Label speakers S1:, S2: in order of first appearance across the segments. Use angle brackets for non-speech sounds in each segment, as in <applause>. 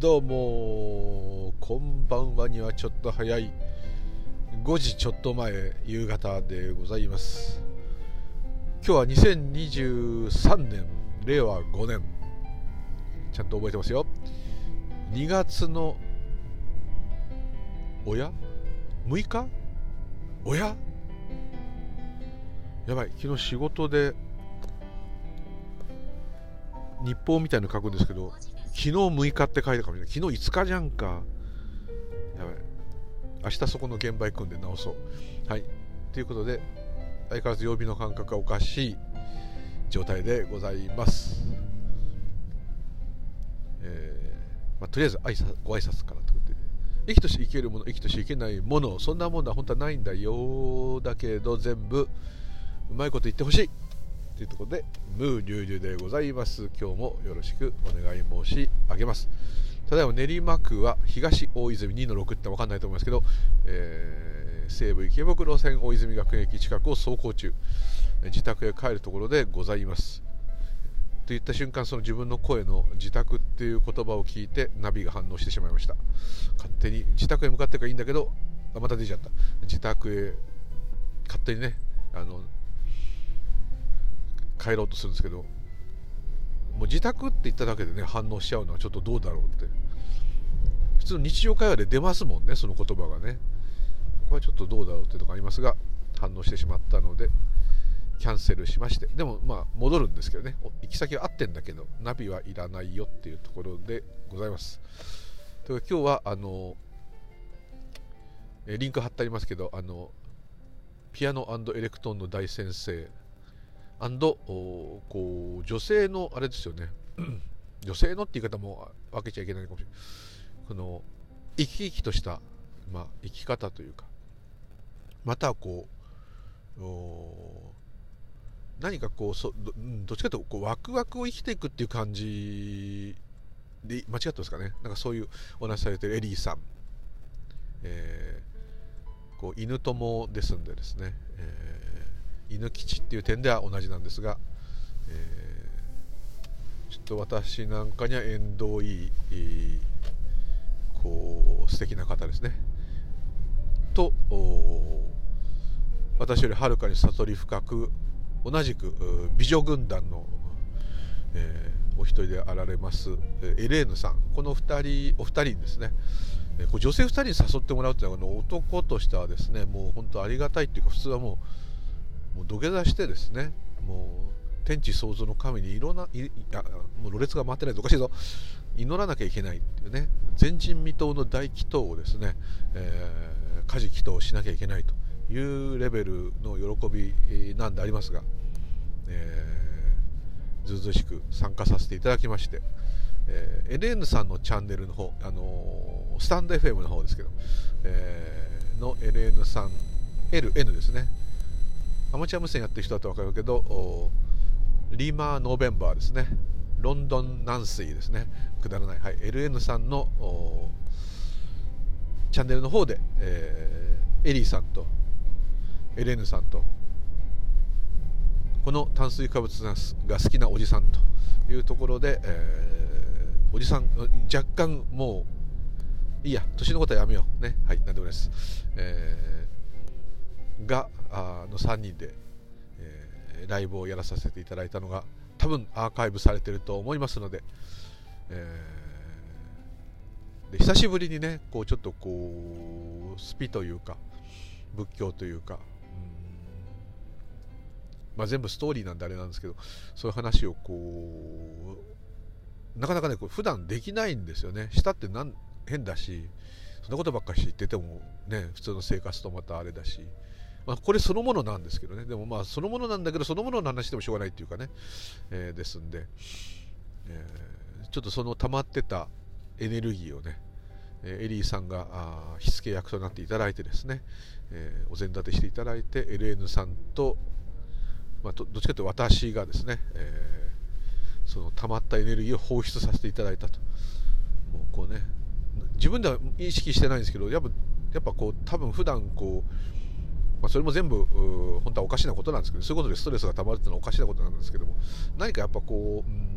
S1: どうもこんばんはにはちょっと早い。5時ちょっと前夕方でございます。今日は2023年。令和5年。ちゃんと覚えてますよ。2月のおや？6日？おや？やばい。昨日仕事で日報みたいの書くんですけど昨日6日って書いたかもしれない。昨日5日じゃんか。やばい明日そこの現場行くんで直そう。はい。ということで相変わらず曜日の感覚がおかしい状態でございます。えーまあ、とりあえず挨拶ご挨拶からということで。生きとし生けるもの生きとし生けないものそんなものは本当はないんだよ。だけど全部うまいこと言ってほしい。というところでムーリュウリュウでございます。今日もよろしくお願い申し上げます。ただいま練馬区は東大泉2の6って分かんないと思いますけど、えー、西武池袋線大泉学園駅近くを走行中。自宅へ帰るところでございます。と言った瞬間その自分の声の自宅っていう言葉を聞いてナビが反応してしまいました。勝手に自宅へ向かってからいいんだけどあまた出ちゃった。自宅へ勝手にねあの帰ろうとするんですけどもう自宅って言っただけでね反応しちゃうのはちょっとどうだろうって。普通の日常会話で出ますもんねその言葉がね。これはちょっとどうだろうってとこありますが反応してしまったのでキャンセルしまして。でもまあ戻るんですけどね。行き先は合ってんだけどナビはいらないよっていうところでございます。という今日はあのリンク貼ってありますけどあのピアノエレクトーンの大先生アンドこう女性のあれですよね。<clears throat> 女性のって言い方も分けちゃいけないかもしれない。この生き生きとした、まあ、生き方というか。またこう何かこうそどどっちかというとこうワクワクを生きていくっていう感じで間違ってますかね。なんかそういうお話されてるエリーさん、えー、こう犬友ですんでですね、えー犬吉っていう点では同じなんですが、えー、ちょっと私なんかには縁遠いこう素敵な方ですね。と私よりはるかに悟り深く同じく美女軍団の、えー、お一人であられますエレーヌさん。この2人お二人ですね。女性2人に誘ってもらうというのは男としてはですねもう本当ありがたいっていうか普通はもうもう土下座してですねもう天地創造の神にいろんないやもうろれつが回ってないとおかしいぞ。祈らなきゃいけないっていうね。前人未到の大祈祷をですね、えー、家事祈祷しなきゃいけないというレベルの喜びなんでありますが、えー、ずうずうしく参加させていただきまして、えー、LN さんのチャンネルの方、あのー、スタンド FM の方ですけど、えー、の LN さん LN ですね。アマチュア無線やってる人だと分かるけどリーマーノーベンバーですね。ロンドン南水ですね。くだらない、はい、LN さんのチャンネルの方で、えー、エリーさんと LN さんとこの炭水化物が好きなおじさんというところで、えー、おじさん若干もういいや年のことはやめよう。ね。はい。何でもないです、えー、があの3人で、えー、ライブをやらさせていただいたのが多分アーカイブされてると思いますので,、えー、で久しぶりにねこうちょっとこうスピというか仏教というかまあ、全部ストーリーなんであれなんですけどそういう話をこうなかなかねこう普段できないんですよね。したってなん変だしそんなことばっかり知っててもね普通の生活とまたあれだし。まあ、これそのものなんですけどね。でもまあそのものなんだけどそのものの話でもしょうがないっていうかね、えー、ですんで、えー、ちょっとその溜まってたエネルギーをねエリーさんがあ火付け役となっていただいてですね、えー、お膳立てしていただいて LN さんと、まあ、どっちかというと私がですね、えー、その溜まったエネルギーを放出させていただいたと。もうこうね自分では意識してないんですけどやっぱやっぱこう多分普段こうまあ、それも全部本当はおかしなことなんですけどそういうことでストレスがたまるっていうのはおかしなことなんですけども何かやっぱこう、うん、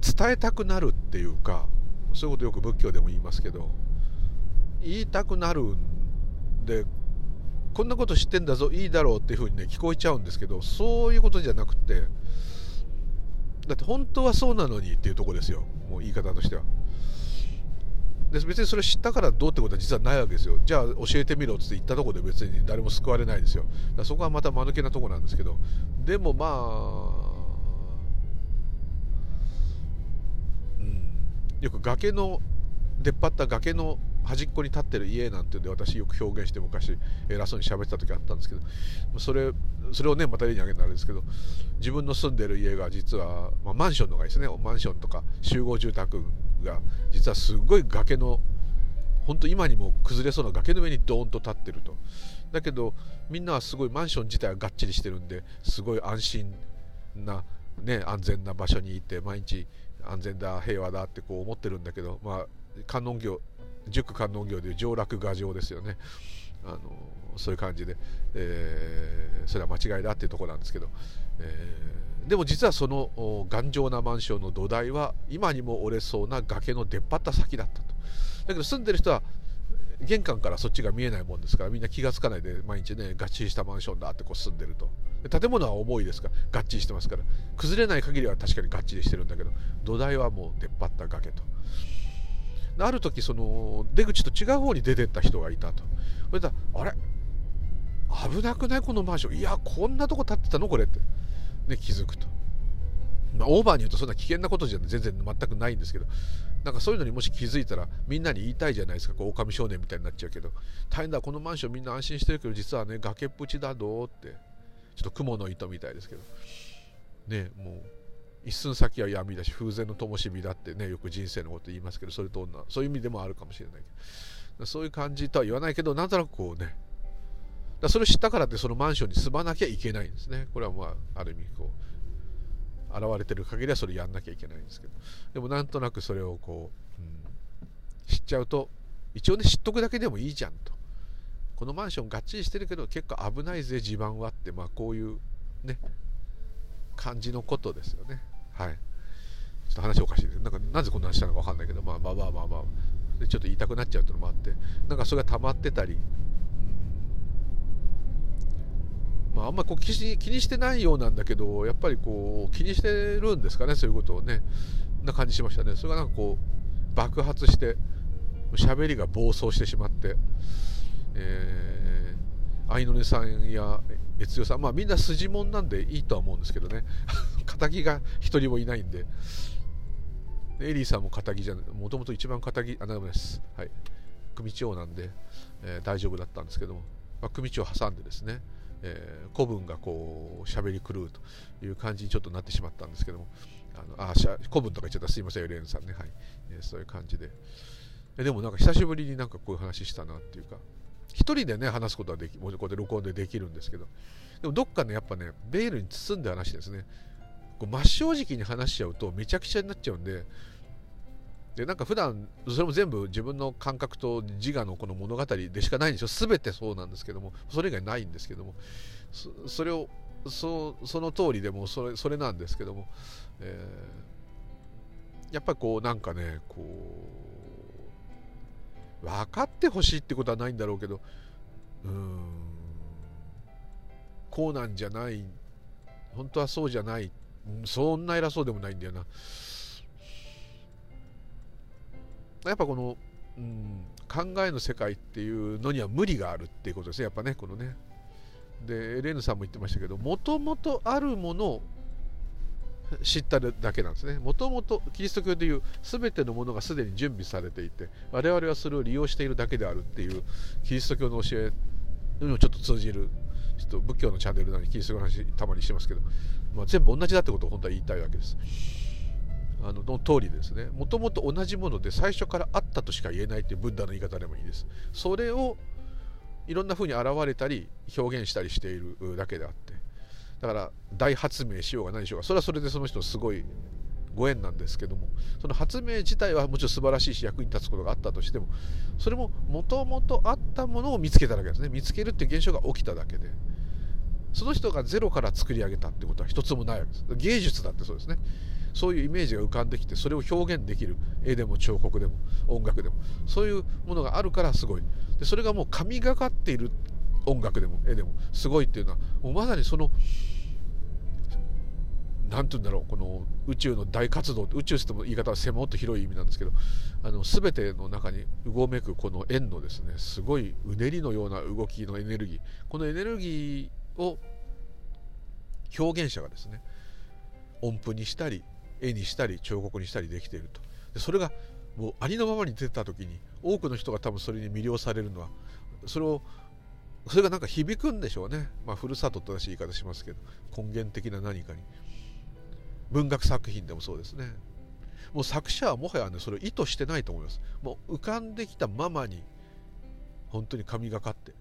S1: 伝えたくなるっていうかそういうことよく仏教でも言いますけど言いたくなるんでこんなこと知ってんだぞいいだろうっていうふうにね聞こえちゃうんですけどそういうことじゃなくてだって本当はそうなのにっていうとこですよもう言い方としては。で別にそれ知ったからどうってことは実はないわけですよ。じゃあ教えてみろっつって言ったとこで別に誰も救われないですよ。そこはまた間抜けなとこなんですけど。でもまあうん。よく崖の出っ張った崖の端っこに立ってる家なんていうんで私よく表現して昔偉そうに喋ってた時あったんですけどそれそれをねまた例に挙げるのあれですけど自分の住んでる家が実は、まあ、マンションのがいいですね。マンションとか集合住宅が実はすごい崖の本当今にも崩れそうな崖の上にドーンと立ってると。だけどみんなはすごいマンション自体はがっちりしてるんですごい安心な、ね、安全な場所にいて毎日安全だ平和だってこう思ってるんだけど、まあ、観音業塾観音業でいう上洛牙城ですよね。あのそういう感じで、えー、それは間違いだっていうとこなんですけど、えー、でも実はその頑丈なマンションの土台は今にも折れそうな崖の出っ張った先だったと。だけど住んでる人は玄関からそっちが見えないもんですからみんな気が付かないで毎日ねがっちりしたマンションだってこう住んでると。建物は重いですからがっちりしてますから。崩れない限りは確かにがっちりしてるんだけど土台はもう出っ張った崖と。ある時その出口と違う方に出てった人がいたと。それであれ？危なくない？このマンションいやこんなとこ建ってたの？これって、ね、気づくと、まあ、オーバーに言うとそんな危険なことじゃ全然全くないんですけど。なんかそういうのにもし気づいたらみんなに言いたいじゃないですか。こう狼少年みたいになっちゃうけど。大変だこのマンションみんな安心してるけど実はね崖っぷちだどうって。ちょっと雲の糸みたいですけど。ねもう一寸先は闇だし風前の灯火だってねよく人生のこと言いますけどそれとそういう意味でもあるかもしれないけど。そういう感じとは言わないけどなんとなくこうね。だそれを知ったからってそのマンションに住まなきゃいけないんですね。これはまあある意味こう現れてる限りはそれやんなきゃいけないんですけど。でもなんとなくそれをこう、うん、知っちゃうと一応ね知っとくだけでもいいじゃんと。このマンションがっちりしてるけど結構危ないぜ地盤はってまあこういうね感じのことですよね。はい。ちょっと話おかしいです。なんかなぜこんな話したのか分かんないけどまあまあまあまあまあ。でちょっと言いたくなっちゃうっていうのもあってなんかそれが溜まってたりまあ、あんまりこう気に気にしてないようなんだけどやっぱりこう気にしてるんですかねそういうことをね。な感じしましたね。それがなんかこう爆発して喋りが暴走してしまって、え愛の音さんや悦代さん。まあみんな筋もんなんでいいとは思うんですけどね。<laughs> 敵が一人もいないんで。エリーさんも敵じゃもともと一番敵あなんです。はい。組長なんで、えー、大丈夫だったんですけども、まあ、組長挟んでですね。えー、古文がこう喋り狂うという感じにちょっとなってしまったんですけども。あのあ古文とか言っちゃった。すいませんエレンさんね。はい、えー、そういう感じで。でもなんか久しぶりになんかこういう話したなっていうか。一人でね話すことはできもうこうやって録音でできるんですけど。でもどっかねやっぱねベールに包んで話ですね。こう真正直に話しちゃうとめちゃくちゃになっちゃうんで。でなんか普段それも全部自分の感覚と自我のこの物語でしかないんですよ。全てそうなんですけども。それ以外ないんですけども。それをそその通りでもそれそれなんですけども、えー、やっぱりこうなんかねこう分かってほしいってことはないんだろうけど。うん。こうなんじゃない。本当はそうじゃない。そんな偉そうでもないんだよな。やっぱこの、うん、考えの世界っていうのには無理があるっていうことですね。やっぱねこのね。でエレーヌさんも言ってましたけどもともとあるものを知っただけなんですね。もともとキリスト教でいう全てのものがすでに準備されていて我々はそれを利用しているだけであるっていうキリスト教の教えにもちょっと通じるちょっと仏教のチャンネルなのにキリスト教の話たまにしてますけど、まあ、全部同じだってことを本当は言いたいわけです。あのの通りですね。もともと同じもので最初からあったとしか言えないというブッダの言い方でもいいです。それをいろんな風に現れたり表現したりしているだけであってだから大発明しようが何しようがそれはそれでその人すごいご縁なんですけどもその発明自体はもちろん素晴らしいし役に立つことがあったとしてもそれももともとあったものを見つけただけですね。見つけるっていう現象が起きただけでその人がゼロから作り上げたってことは一つもないわけです。芸術だってそうですね。そういうイメージが浮かんできてそれを表現できる絵でも彫刻でも音楽でもそういうものがあるからすごい。でそれがもう神がかっている音楽でも絵でもすごいっていうのはもうまさにその何て言うんだろうこの宇宙の大活動宇宙っても言い方は狭っと広い意味なんですけどあの全ての中にうごめくこの円のですね。すごいうねりのような動きのエネルギー。このエネルギーを表現者がですね音符にしたり絵にしたり彫刻にしたりできていると。でそれがもうありのままに出た時に多くの人が多分それに魅了されるのはそれをそれがなんか響くんでしょうね。まあふるさととらしい言い方しますけど。根源的な何かに。文学作品でもそうですね。もう作者はもはやねそれを意図してないと思います。もう浮かんできたままに本当に神がかって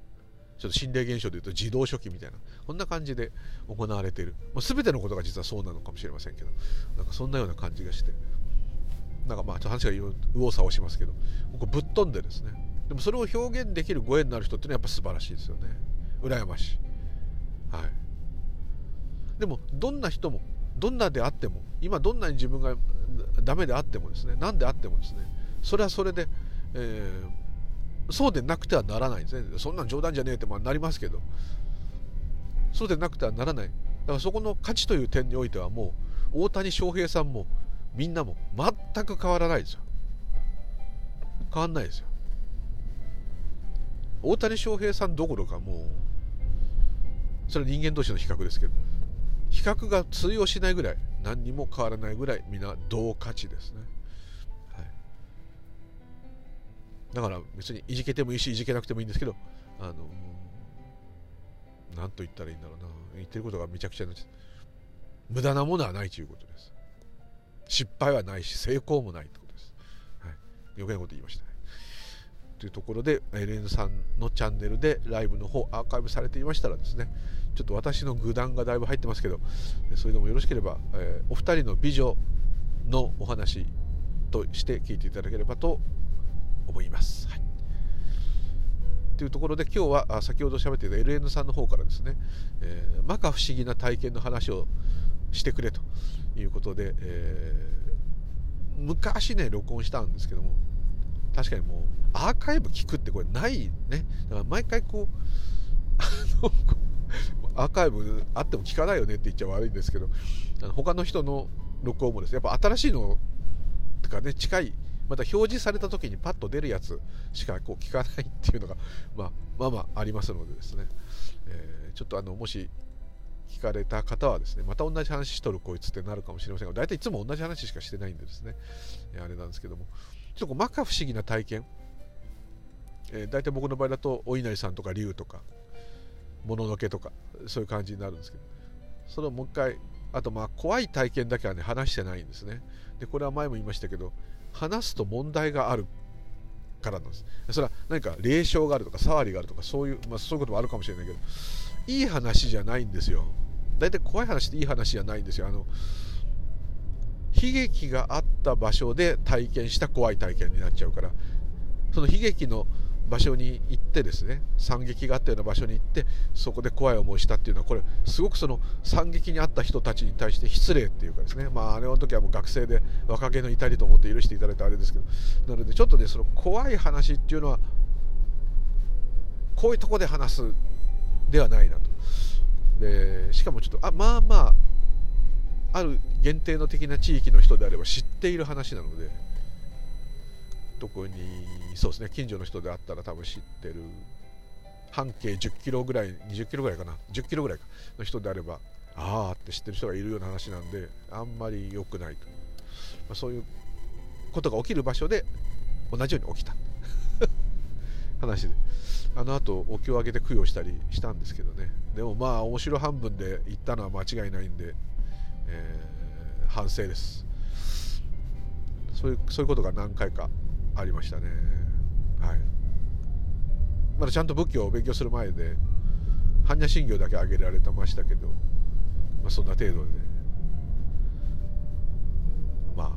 S1: ちょっと心霊現象でいうと自動書記みたいなこんな感じで行われている、まあ、全てのことが実はそうなのかもしれませんけどなんかそんなような感じがして。なんかまあちょっと話が右往左往しますけどこぶっ飛んでですねでもそれを表現できるご縁のある人っていうのはやっぱ素晴らしいですよね。羨ましい。はい。でもどんな人もどんなであっても今どんなに自分がダメであってもですね何であってもですねそれはそれで、えー、そうでなくてはならないですね。そんなん冗談じゃねえってまあなりますけど。そうでなくてはならない。だからそこの価値という点においてはもう大谷翔平さんもみんなも全く変わらないですよ。変わんないですよ。大谷翔平さんどころかもうそれは人間同士の比較ですけど比較が通用しないぐらい何にも変わらないぐらい皆同価値ですね、はい、だから別にいじけてもいいしいじけなくてもいいんですけどあの何と言ったらいいんだろうな。言ってることがめちゃくちゃな無駄なものはないということです。失敗はないし成功もないということです、はい、余計なこと言いましたね。というところで LN さんのチャンネルでライブの方アーカイブされていましたらですねちょっと私の具談がだいぶ入ってますけどそれでもよろしければ、えー、お二人の美女のお話として聞いていただければと思います。はいというところで今日は先ほど喋っていた LN さんの方からですね、えー、摩訶不思議な体験の話をしてくれということで、えー、昔ね録音したんですけども確かにもうアーカイブ聞くってこれないね。だから毎回こうあのアーカイブあっても聞かないよねって言っちゃ悪いんですけどあの他の人の録音もです。ねやっぱ新しいのとかね近いまた表示された時にパッと出るやつしかこう聞かないっていうのが、<laughs> まあ、まあまあありますのでですね、えー、ちょっとあのもし聞かれた方はですねまた同じ話しとるこいつってなるかもしれませんが大体いつも同じ話しかしてないんでですね、あれなんですけども。ちょっと摩訶不思議な体験、えー、大体僕の場合だとお稲荷さんとか竜とかもののけとかそういう感じになるんですけど。それをもう一回あとまあ怖い体験だけはね話してないんですね。でこれは前も言いましたけど話すと問題があるからなんです。それは何か霊障があるとか触りがあるとかそういう、まあ、そういうこともあるかもしれないけどいい話じゃないんですよ。大体怖い話っていい話じゃないんですよ。あの悲劇があった場所で体験した怖い体験になっちゃうから。その悲劇の場所に行ってですね惨劇があったような場所に行ってそこで怖い思いしたっていうのはこれすごくその惨劇にあった人たちに対して失礼っていうかですね。まああれの時はもう学生で若気の至りと思って許していただいてあれですけど。なのでちょっとねその怖い話っていうのはこういうとこで話すではないなと。でしかもちょっとあまあまあある限定の的な地域の人であれば知っている話なので特にそうですね近所の人であったら多分知ってる半径10キロぐらい20キロぐらいかな10キロぐらいかの人であればああって知ってる人がいるような話なんであんまり良くないと、まあ、そういうことが起きる場所で同じように起きた。<laughs> 話で。あの後お経をあげて供養したりしたんですけどね。でもまあ面白半分で行ったのは間違いないんで、えー、反省です。そういうそういうことが何回かありましたね。はい。まだちゃんと仏教を勉強する前で般若心経だけ挙げられてましたけど、まあ、そんな程度で。まあ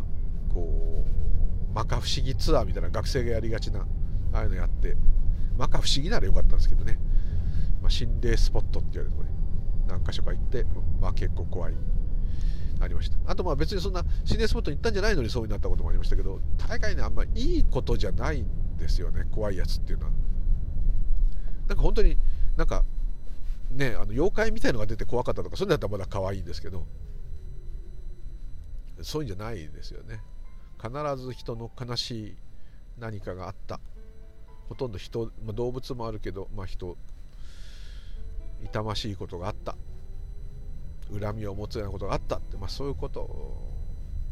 S1: こう摩訶不思議ツアーみたいな学生がやりがちなああいうのやって摩訶不思議ならよかったんですけどね、まあ、心霊スポットって言われるところに何か所か行って、まあ、結構怖い。ありました。あとまあ別にそんな心霊スポットに行ったんじゃないのにそうになったこともありましたけど大概ねあんまいいことじゃないんですよね。怖いやつっていうのは。なんか本当になんかねあの妖怪みたいのが出て怖かったとかそういうのだったらまだ可愛いんですけどそういうんじゃないですよね。必ず人の悲しい何かがあった。ほとんど人、まあ、動物もあるけど、まあ、人痛ましいことがあった。恨みを持つようなことがあったって、まあ、そういうこと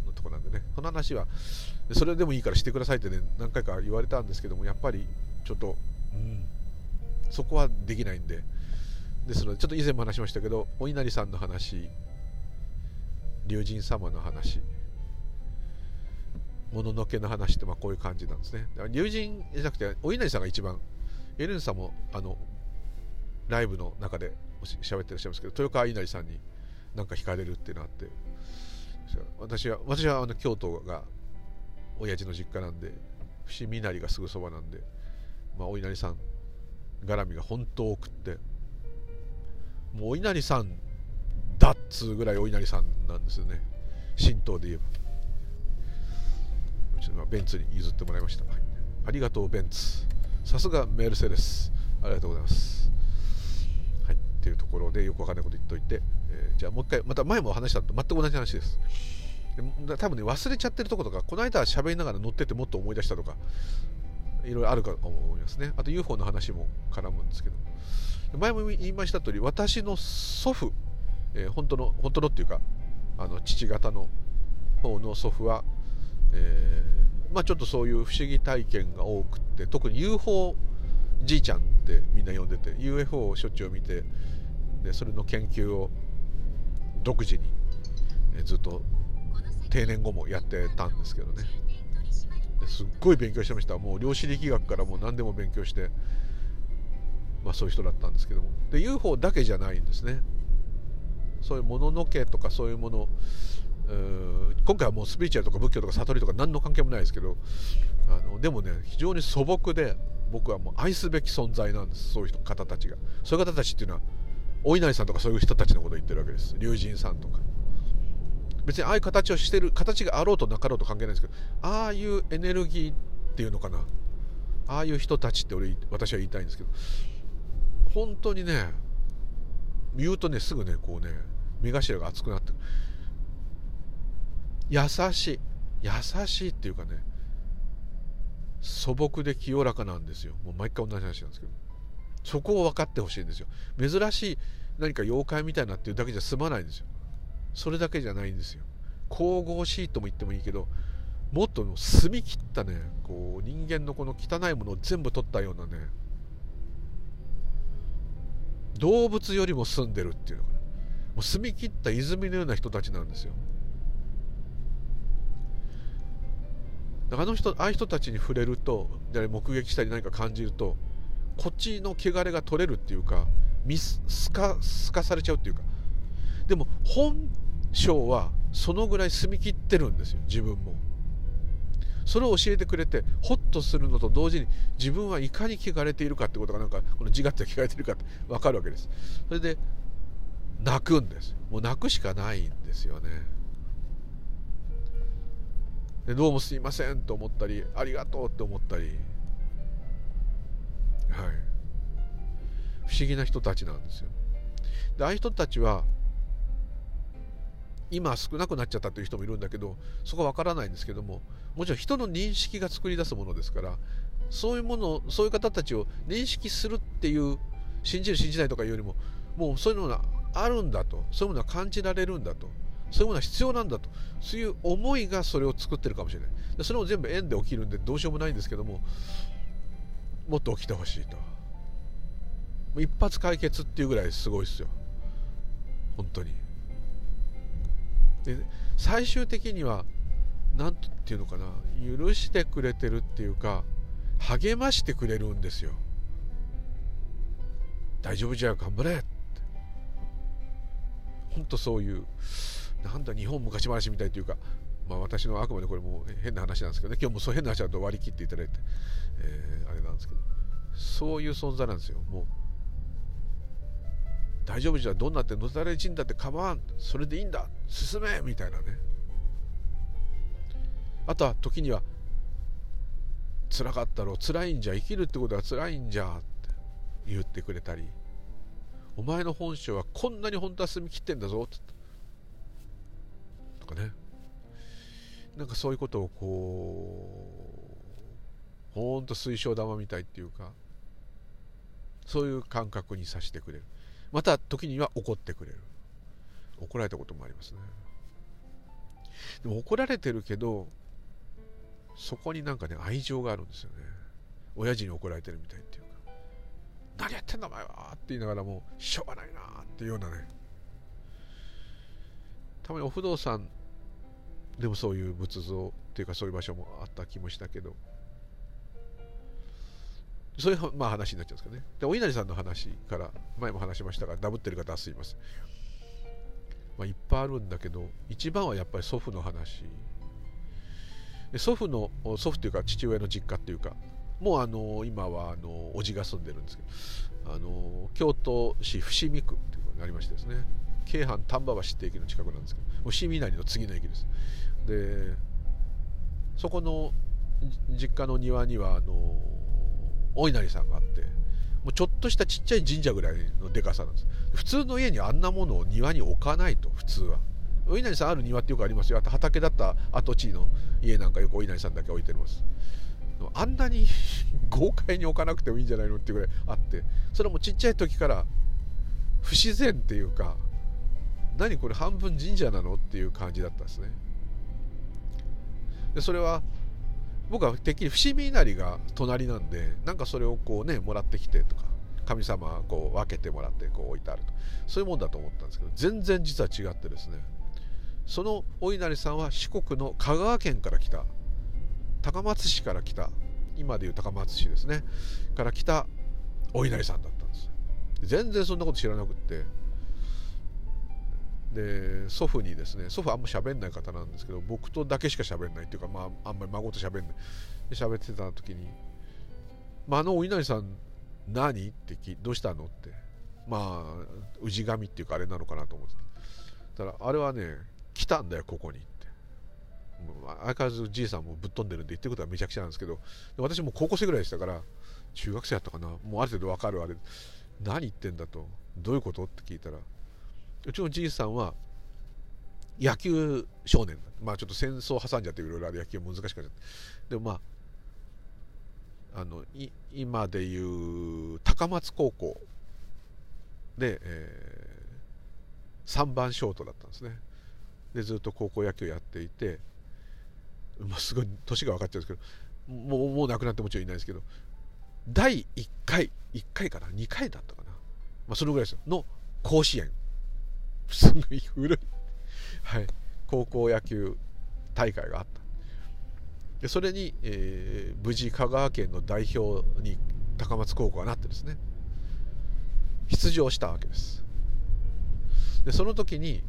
S1: のとこなんでね。この話はそれでもいいからしてくださいってね何回か言われたんですけどもやっぱりちょっと、うん、そこはできないんで。ですのでちょっと以前も話しましたけどお稲荷さんの話龍神様の話もののけの話ってまあこういう感じなんですね。龍神じゃなくてお稲荷さんが一番エレンさんもあのライブの中で喋ってらっしゃいますけど豊川稲荷さんになんか惹かれるっていうのがあって。私は私はあの京都が親父の実家なんで伏見稲荷がすぐそばなんで、まあ、お稲荷さん絡みが本当多くってもうお稲荷さんだっつうぐらいお稲荷さんなんですよね。神道で言えば。ちょっとベンツに譲ってもらいました、ありがとうベンツ。さすがメルセデス。ありがとうございます。はい。っていうところでよくわかんないこと言っといて、えー、じゃあもう一回また前も話したと全く同じ話です。多分ね忘れちゃってるとことかこの間喋りながら乗っててもっと思い出したとかいろいろあるかと思いますね。あと UFO の話も絡むんですけど。前も言いました通り私の祖父、えー、本当の本当のっていうかあの父方の方の祖父は、えー、まあ、ちょっとそういう不思議体験が多くって特に UFO じいちゃんってみんな呼んでて UFO をしょっちゅう見てでそれの研究を独自に、え、ずっと定年後もやってたんですけどね。すっごい勉強してました。もう量子力学からもう何でも勉強してまあ、そういう人だったんですけども。で UFO だけじゃないんですね。そういうもののけとかそういうもの今回はもうスピリチュアルとか仏教とか悟りとか何の関係もないですけどあのでもね非常に素朴で僕はもう愛すべき存在なんです。そういう方たちが。そういう方たちっていうのはお稲荷さんとかそういう人たちのことを言ってるわけです。龍神さんとか。別にああいう形をしてる形があろうとなかろうと関係ないんですけどああいうエネルギーっていうのかな。ああいう人たちって俺私は言いたいんですけど本当にね言うとねすぐねこうね目頭が熱くなって優しい優しいっていうかね素朴で清らかなんですよ。もう毎回同じ話なんですけど。そこを分かってほしいんですよ。珍しい何か妖怪みたいなっていうだけじゃ済まないんですよ。それだけじゃないんですよ。神々しいとも言ってもいいけどもっと澄み切ったねこう人間のこの汚いものを全部取ったようなね動物よりも住んでるっていうのがもう澄み切った泉のような人たちなんですよ。あの人ああいう人たちに触れると目撃したり何か感じるとこっちの汚れが取れるっていうか見すかすかされちゃうっていうか。でも本性はそのぐらい澄み切ってるんですよ自分も。それを教えてくれてホッとするのと同時に自分はいかに汚れているかってことがなんかこの自我って汚れているかって分かるわけです。それで泣くんです。もう泣くしかないんですよね。でどうもすいませんと思ったりありがとうって思ったり。はい。不思議な人たちなんですよ。でああいう人たちは今少なくなっちゃったという人もいるんだけどそこは分からないんですけどももちろん人の認識が作り出すものですからそういうものそういう方たちを認識するっていう信じる信じないとかいうよりももうそういうものがあるんだとそういうものが感じられるんだとそういうものは必要なんだとそういう思いがそれを作ってるかもしれない。でそれも全部縁で起きるんでどうしようもないんですけどももっと起きてほしいと。一発解決っていうぐらいすごいですよ。本当に。で最終的には何て言うのかな。許してくれてるっていうか励ましてくれるんですよ。大丈夫じゃ頑張れって。本当そういうなんだ日本昔話みたいというか。まあ私のあくまでこれも変な話なんですけどね。今日もそう変な話だと割り切っていただいて、えー、あれなんですけどそういう存在なんですよ。もう大丈夫じゃどんなっての？たれ死んだって構わん。それでいいんだ。進め！みたいなね。あとは時には辛かったろう。辛いんじゃ生きるってことは辛いんじゃって言ってくれたり。お前の本性はこんなに本当は澄み切ってんだぞ。とかね。なんかそういうことをこうほんと水晶玉みたいっていうかそういう感覚にさせてくれる。また時には怒ってくれる。怒られたこともありますね。でも怒られてるけどそこになんかね愛情があるんですよね。親父に怒られてるみたいっていうか何やってんだお前はって言いながらもうしょうがないなっていうようなね。たまにお不動産でもそういう仏像っていうかそういう場所もあった気もしたけどそういうまあ話になっちゃうんですけどね。でお稲荷さんの話から前も話しましたがダブってる方はすいません、まあ、いっぱいあるんだけど一番はやっぱり祖父の話。祖父の祖父というか父親の実家っていうかもうあの今はあの叔父が住んでるんですけどあの京都市伏見区っていうのがありましてですね。京阪丹波橋って駅の近くなんですけど伏見稲荷の次の駅です。でそこの実家の庭にはあのお稲荷さんがあってもうちょっとしたちっちゃい神社ぐらいのでかさなんです。普通の家にあんなものを庭に置かないと普通は。お稲荷さんある庭ってよくありますよ。あと畑だった跡地の家なんかよくお稲荷さんだけ置いてます。あんなに豪快に置かなくてもいいんじゃないのっていうぐらいあってそれもちっちゃい時から不自然っていうか何これ半分神社なのっていう感じだったんですね。でそれは僕はてっきり伏見稲荷が隣なんでなんかそれをこうねもらってきてとか神様こう分けてもらってこう置いてあると。そういうもんだと思ったんですけど全然実は違ってですね。そのお稲荷さんは四国の香川県から来た。高松市から来た。今でいう高松市ですね。から来たお稲荷さんだったんです。全然そんなこと知らなくって。で祖父にですね祖父あんま喋んない方なんですけど僕とだけしか喋んないっていうか、まあ、あんまり孫と喋んない。で喋ってた時に「まあ、あのお稲荷さん何?」って聞どうしたの?」って。まあ氏神っていうかあれなのかなと思ってた。らあれはね来たんだよここにって。相変わらずじいさんもぶっ飛んでるんで言ってることはめちゃくちゃなんですけど私も高校生ぐらいでしたから中学生やったかな？もうある程度分かるあれ。何言ってんだと。どういうこと？って聞いたらうちのじいさんは野球少年。まあちょっと戦争挟んじゃっていろいろある野球難しくなっちゃって。でもまああのい今でいう高松高校で、えー、3番ショートだったんですね。でずっと高校野球やっていて、まあ、すごい年が分かっちゃうんですけどもうもう亡くなってもちろんいないですけど第1回1回かな2回だったかな、まあ、そのぐらいですよ。の甲子園。すごい古い、はい、高校野球大会があった。でそれに、えー、無事香川県の代表に高松高校がなってですね出場したわけです。でその時に、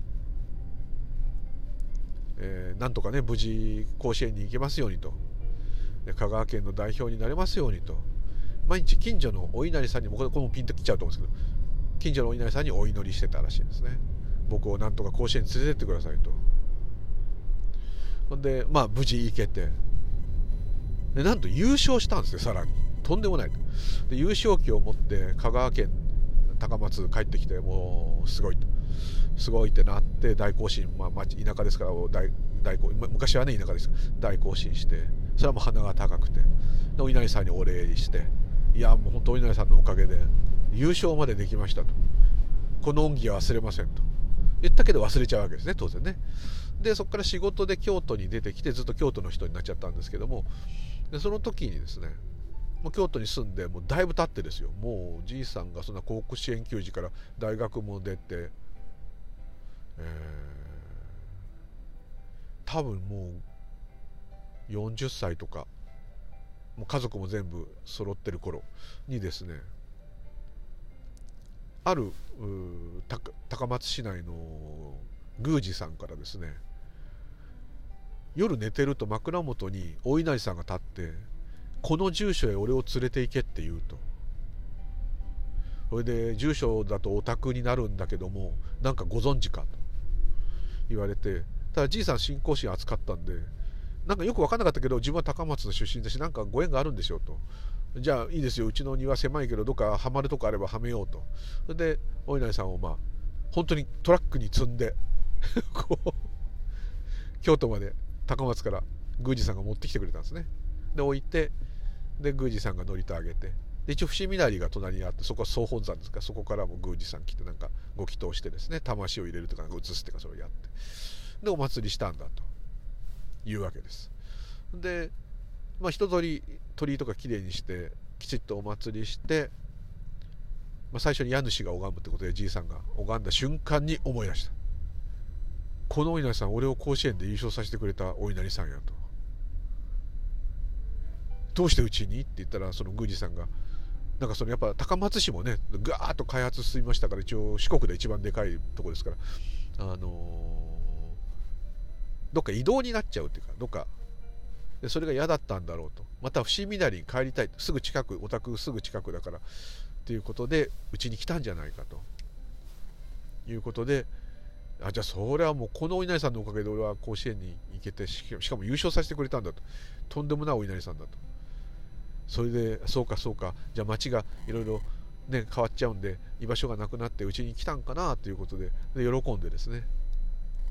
S1: えー、なんとかね無事甲子園に行けますようにと。香川県の代表になれますようにと。毎日近所のお稲荷さんにもこれもピンときちゃうと思うんですけど近所のお稲荷さんにお祈りしてたらしいですね。僕をなんとか甲子園に連れてってくださいと。ほんでまあ無事行けて。でなんと優勝したんですよさらに。とんでもないで優勝旗を持って香川県高松帰ってきてもうすごいと。すごいってなって大行進、まあ、田舎ですから大大行昔はね田舎です。大行進してそれはもう鼻が高くて。お稲荷さんにお礼して。いやもう本当お稲荷さんのおかげで優勝までできましたと。この恩義は忘れませんと。言ったけど忘れちゃうわけですね当然ね。でそこから仕事で京都に出てきてずっと京都の人になっちゃったんですけども。でその時にですねもう京都に住んでもうだいぶ経ってですよ。もうじいさんがそんな航空支援球児から大学も出て、えー、多分もう40歳とかもう家族も全部揃ってる頃にですねある高松市内の宮司さんからですね夜寝てると枕元にお稲荷さんが立ってこの住所へ俺を連れて行けって言うと。それで住所だとお宅になるんだけどもなんかご存知かと。言われてただじいさん信仰心扱ったんでなんかよく分かんなかったけど自分は高松の出身だしなんかご縁があるんでしょうと。じゃあいいですよ。うちの庭狭いけどどっかはまるとこあればはめようと。それでお稲荷さんをまあ本当にトラックに積んで <laughs> こう京都まで高松から宮司さんが持ってきてくれたんですね。で置いてで宮司さんが乗りとあげてで一応伏見稲荷が隣にあってそこは総本山ですか。らそこからも宮司さん来てなんかご祈祷してですね魂を入れるとかなんか移すっていうかそれをやってでお祭りしたんだというわけです。でまあ一通り鳥居とかきれいにしてきちっとお祭りして、まあ、最初に家主が拝むってことでじいさんが拝んだ瞬間に思い出した。このお稲荷さん俺を甲子園で優勝させてくれたお稲荷さんやと。どうしてうちに？って言ったらその宮司さんがなんかそのやっぱ高松市もねガーッと開発進みましたから一応四国で一番でかいとこですからあのー、どっか移動になっちゃうっていうかどっかでそれが嫌だったんだろうと。また伏見稲荷に帰りたい。すぐ近くお宅すぐ近くだから。ということでうちに来たんじゃないかと。いうことであじゃあそれはもうこのお稲荷さんのおかげで俺は甲子園に行けてしかも優勝させてくれたんだと。とんでもないお稲荷さんだと。それでそうかそうか。じゃあ町がいろいろね変わっちゃうんで居場所がなくなってうちに来たんかな？ということでで喜んでですね、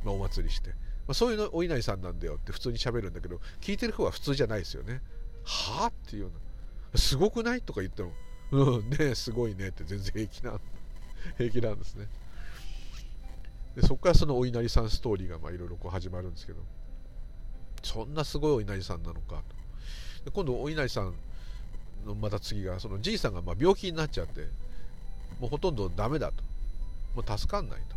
S1: まあ、お祭りして、まあ、そういうのお稲荷さんなんだよって普通に喋るんだけど聞いてる方は普通じゃないですよね。はあ？っていうような。すごくない？とか言っても。うんねすごいねって全然平気な <laughs> 平気なんですね。でそこからそのお稲荷さんストーリーがいろいろ始まるんですけど。そんなすごいお稲荷さんなのかと。で今度お稲荷さんのまた次がそのじいさんがま病気になっちゃってもうほとんどダメだと。もう助かんないと。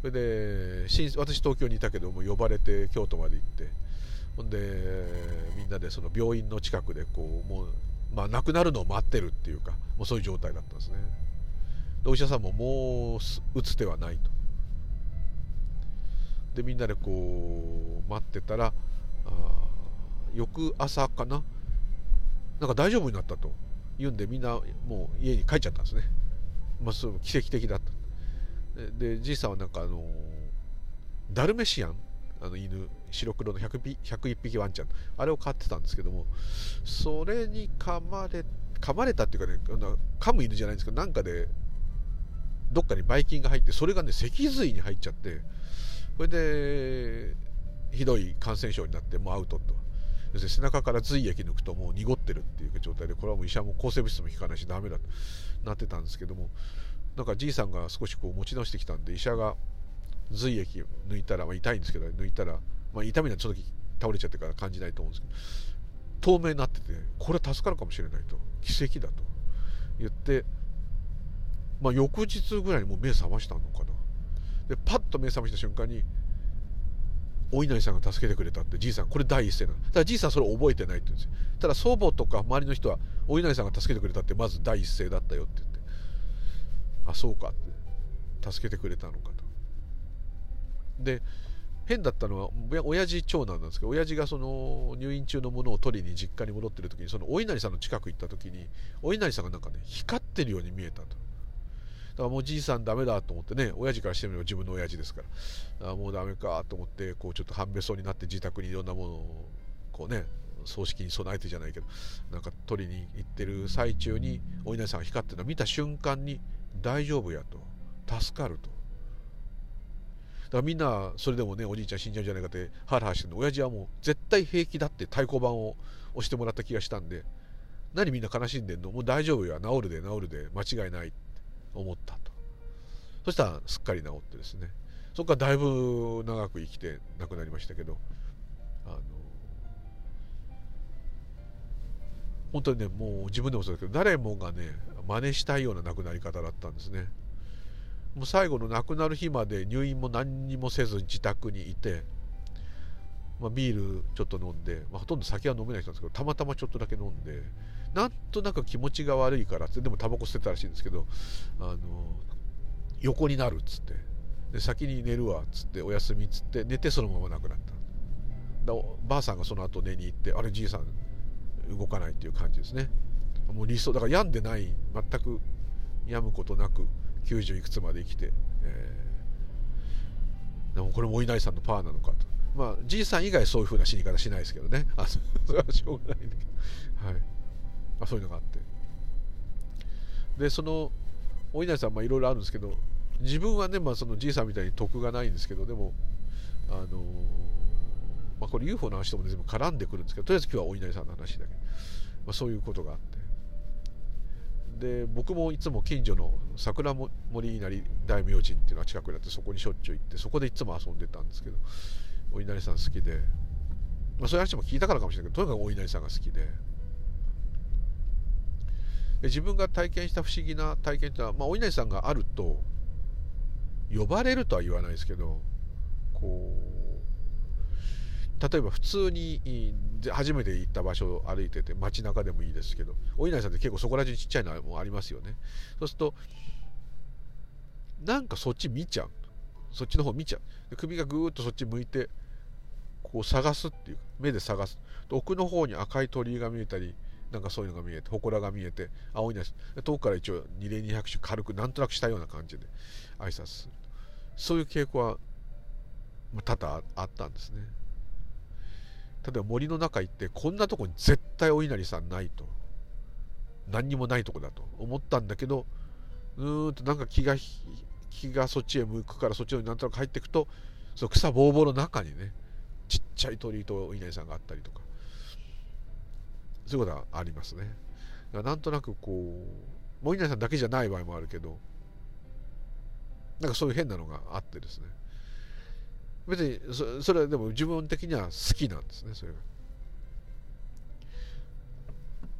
S1: それで私東京にいたけども呼ばれて京都まで行って。ほんでみんなでその病院の近くでこうもうまあ亡くなるのを待ってるっていうかもうそういう状態だったんですね。でお医者さんももう打つ手はないと。でみんなでこう待ってたらあ翌朝かな？なんか大丈夫になったと。言うんでみんなもう家に帰っちゃったんですね。まあ、その奇跡的だった。でじいさんはなんかあのダルメシアン？あの犬。白黒の 100, 101匹ワンちゃん。あれを飼ってたんですけどもそれに噛まれ噛まれたっていうかね噛む犬じゃないんですけどなんかでどっかにばい菌が入ってそれがね脊髄に入っちゃってそれでひどい感染症になってもうアウトと。要するに背中から髄液抜くともう濁ってるっていう状態でこれはもう医者も抗生物質も効かないしダメだとなってたんですけどもなんかじいさんが少しこう持ち直してきたんで医者が髄液抜いたら、まあ、痛いんですけど抜いたら、まあ、痛みはちょっと倒れちゃってから感じないと思うんですけど透明になっててこれは助かるかもしれないと。奇跡だと。言って、まあ、翌日ぐらいにもう目覚ましたのかな。でパッと目覚ました瞬間にお稲荷さんが助けてくれたってじいさんこれ第一声なの。ただじいさんそれを覚えてないって言うんですよ。ただ祖母とか周りの人はお稲荷さんが助けてくれたってまず第一声だったよって。あそうかって助けてくれたのかと。で変だったのは親父長男なんですけど親父がその入院中のものを取りに実家に戻ってる時にそのお稲荷さんの近く行った時にお稲荷さんがなんかね光ってるように見えたと。だからもうじいさんダメだと思ってね親父からしてみれば自分の親父ですから。あもうダメかと思ってこうちょっと半べそうになって自宅にいろんなものをこうね葬式に備えてじゃないけどなんか取りに行ってる最中にお稲荷さんが光ってるのを見た瞬間に大丈夫やと。助かると。だからみんなそれでもねおじいちゃん死んじゃうんじゃないかってハラハラしてるの。親父はもう絶対平気だって太鼓判を押してもらった気がしたんで何みんな悲しんでんの？もう大丈夫や治るで治るで。間違いないって思ったと。そしたらすっかり治ってですね。そこからだいぶ長く生きて亡くなりましたけど。あの本当にねもう自分でもそうだけど誰もがね真似したいような亡くなり方だったんですね。もう最後の亡くなる日まで入院も何にもせず自宅にいて、まあ、ビールちょっと飲んで、まあ、ほとんど酒は飲めない人なんですけどたまたまちょっとだけ飲んでなんとなく気持ちが悪いからってでもタバコ捨てたらしいんですけどあの横になるっつってで先に寝るわっつってお休みっつって寝てそのまま亡くなった。だばあさんがその後寝に行ってあれじいさん動かないっていう感じですね。もう理想だから病んでない全く病むことなく90いくつまで生きて、えー、でもこれもお稲荷さんのパワーなのかと。まあじいさん以外そういうふうな死に方しないですけどね。あ <laughs> それはしょうがないんだけど、はい。あ、そういうのがあって。でそのお稲荷さんいろいろあるんですけど自分はね、まあ、そのじいさんみたいに得がないんですけどでもあのー、まあ、これ UFO の話とも全部絡んでくるんですけどとりあえず今日はお稲荷さんの話だけ。ど、まあ、そういうことがあって。で僕もいつも近所の桜森稲荷大明神っていうのが近くにあってそこにしょっちゅう行ってそこでいつも遊んでたんですけどお稲荷さん好きで、まあ、そういう話も聞いたからかもしれないけどとにかくお稲荷さんが好きで。で自分が体験した不思議な体験っていうのは、まあ、お稲荷さんがあると呼ばれるとは言わないですけどこう例えば普通に初めて行った場所を歩いてて街中でもいいですけどお稲荷さんって結構そこら中にちっちゃいのもありますよね。そうするとなんかそっち見ちゃう。そっちの方見ちゃう。首がぐーっとそっち向いてこう探すっていう目で探す。奥の方に赤い鳥居が見えたりなんかそういうのが見えて祠が見えて青いなし遠くから一応二礼二拍手軽くなんとなくしたような感じで挨拶する。そういう傾向は多々あったんですね。例えば森の中行ってこんなとこに絶対お稲荷さんないと。何にもないとこだと。思ったんだけどうーんとなんか気が気がそっちへ向くからそっちになんとなく入っていくとその草ぼうぼうの中にねちっちゃい鳥居とお稲荷さんがあったりとか。そういうことはありますね。なんとなくこうお稲荷さんだけじゃない場合もあるけどなんかそういう変なのがあってですね。別にそそれはでも自分的には好きなんですねそれが。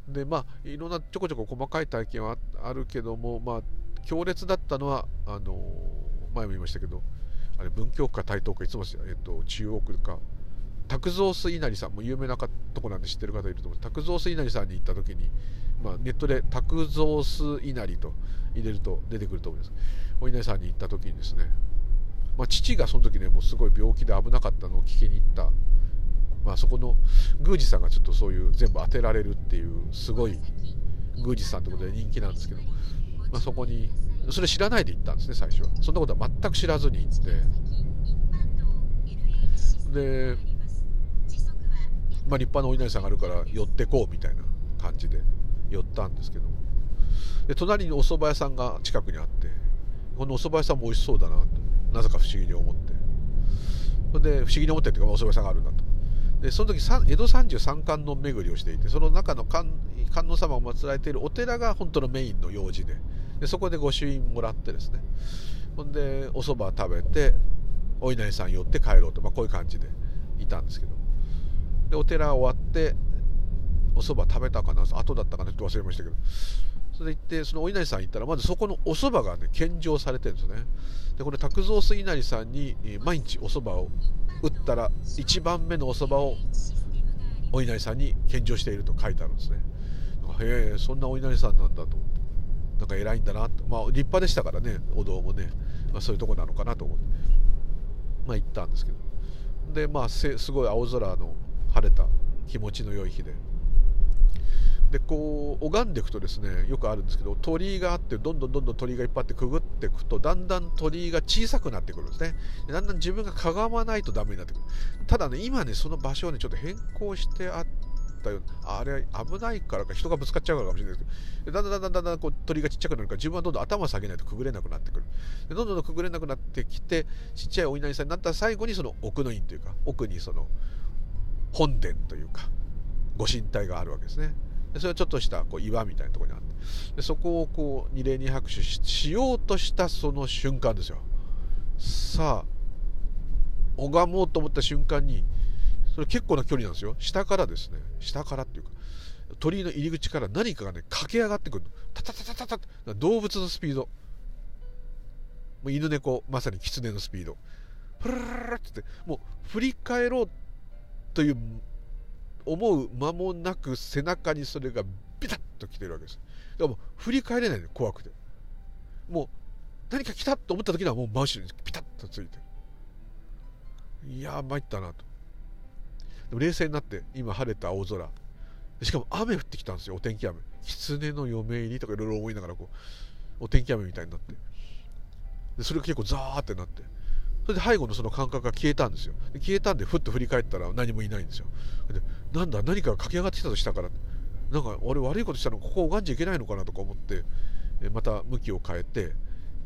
S1: でまあいろんなちょこちょこ細かい体験はあるけどもまあ強烈だったのはあの前も言いましたけどあれ文京区か台東区いつも、えっと、中央区か卓造水稲荷さんも有名なとこなんで知ってる方いると思う卓造水稲荷さんに行った時に、まあ、ネットで卓造水稲荷と入れると出てくると思いますお稲荷さんに行った時にですね、まあ、父がその時ねもうすごい病気で危なかったのを聞きに行った、まあ、そこの宮司さんがちょっとそういう全部当てられるっていうすごい宮司さんってことで人気なんですけど、まあ、そこにそれ知らないで行ったんですね最初は。そんなことは全く知らずに行って。でまあ、立派なお稲荷さんがあるから寄ってこうみたいな感じで寄ったんですけど。で隣にお蕎麦屋さんが近くにあって。このお蕎麦屋さんも美味しそうだなと。なぜか不思議に思って。それで不思議に思ってっていうかお蕎麦屋さんがあるんだと。でその時江戸三十三観音巡りをしていてその中の観音様を祀られているお寺が本当のメインの用事ででそこで御朱印もらってですね。ほんでお蕎麦食べてお稲荷さん寄って帰ろうと、まあ、こういう感じでいたんですけど。でお寺終わってお蕎麦食べたかな後だったかなちょって忘れましたけど。それで行ってそのお稲荷さん行ったらまずそこのお蕎麦がね献上されてるんですね。でこれ卓造水稲荷さんに毎日お蕎麦を打ったら1番目のお蕎麦をお稲荷さんに献上していると書いてあるんですね。へえそんなお稲荷さんなんだと思って。なんか偉いんだなとまあ立派でしたからねお堂もね、まあ、そういうとこなのかなと思って。まあ行ったんですけど。でまあすごい青空の晴れた気持ちの良い日で。でこう拝んでいくとですねよくあるんですけど鳥居があってどんどんどんどん鳥居がいっぱいあってくぐっていくとだんだん鳥居が小さくなってくるんですね。だんだん自分がかがまないとダメになってくる。ただね今ねその場所をねちょっと変更してあったようなあれ危ないからか人がぶつかっちゃうからかもしれないですけどだんだんだんだんだんこう鳥がちっちゃくなるから自分はどんどん頭下げないとくぐれなくなってくる。でどんどんどんくぐれなくなってきてちっちゃいお稲荷さんになったら最後にその奥の院というか奥にその本殿というかご神体があるわけですね。でそれはちょっとしたこう岩みたいなところにあって。でそこをこう二礼二拍手しようとしたその瞬間ですよ。さあ拝もうと思った瞬間にそれ結構な距離なんですよ。下からですね。下からっていうか鳥居の入り口から何かがね駆け上がってくるタタタタタタ動物のスピード。もう犬猫まさに狐のスピード。プルルルルってもう振り返ろうという思う間もなく背中にそれがビタッと来てるわけです。でも振り返れないの怖くて。もう何か来たと思った時にはもう真後ろにピタッとついて。るいや参ったなと。でも冷静になって今晴れた青空。しかも雨降ってきたんですよお天気雨。狐の嫁入りとかいろいろ思いながらこうお天気雨みたいになって。でそれが結構ザーってなって。それで背後のその感覚が消えたんですよ。消えたんでふっと振り返ったら何もいないんですよ。でなんだ何かが駆け上がってきたとしたからなんか俺悪いことしたのここを拝んじゃいけないのかなとか思ってまた向きを変えて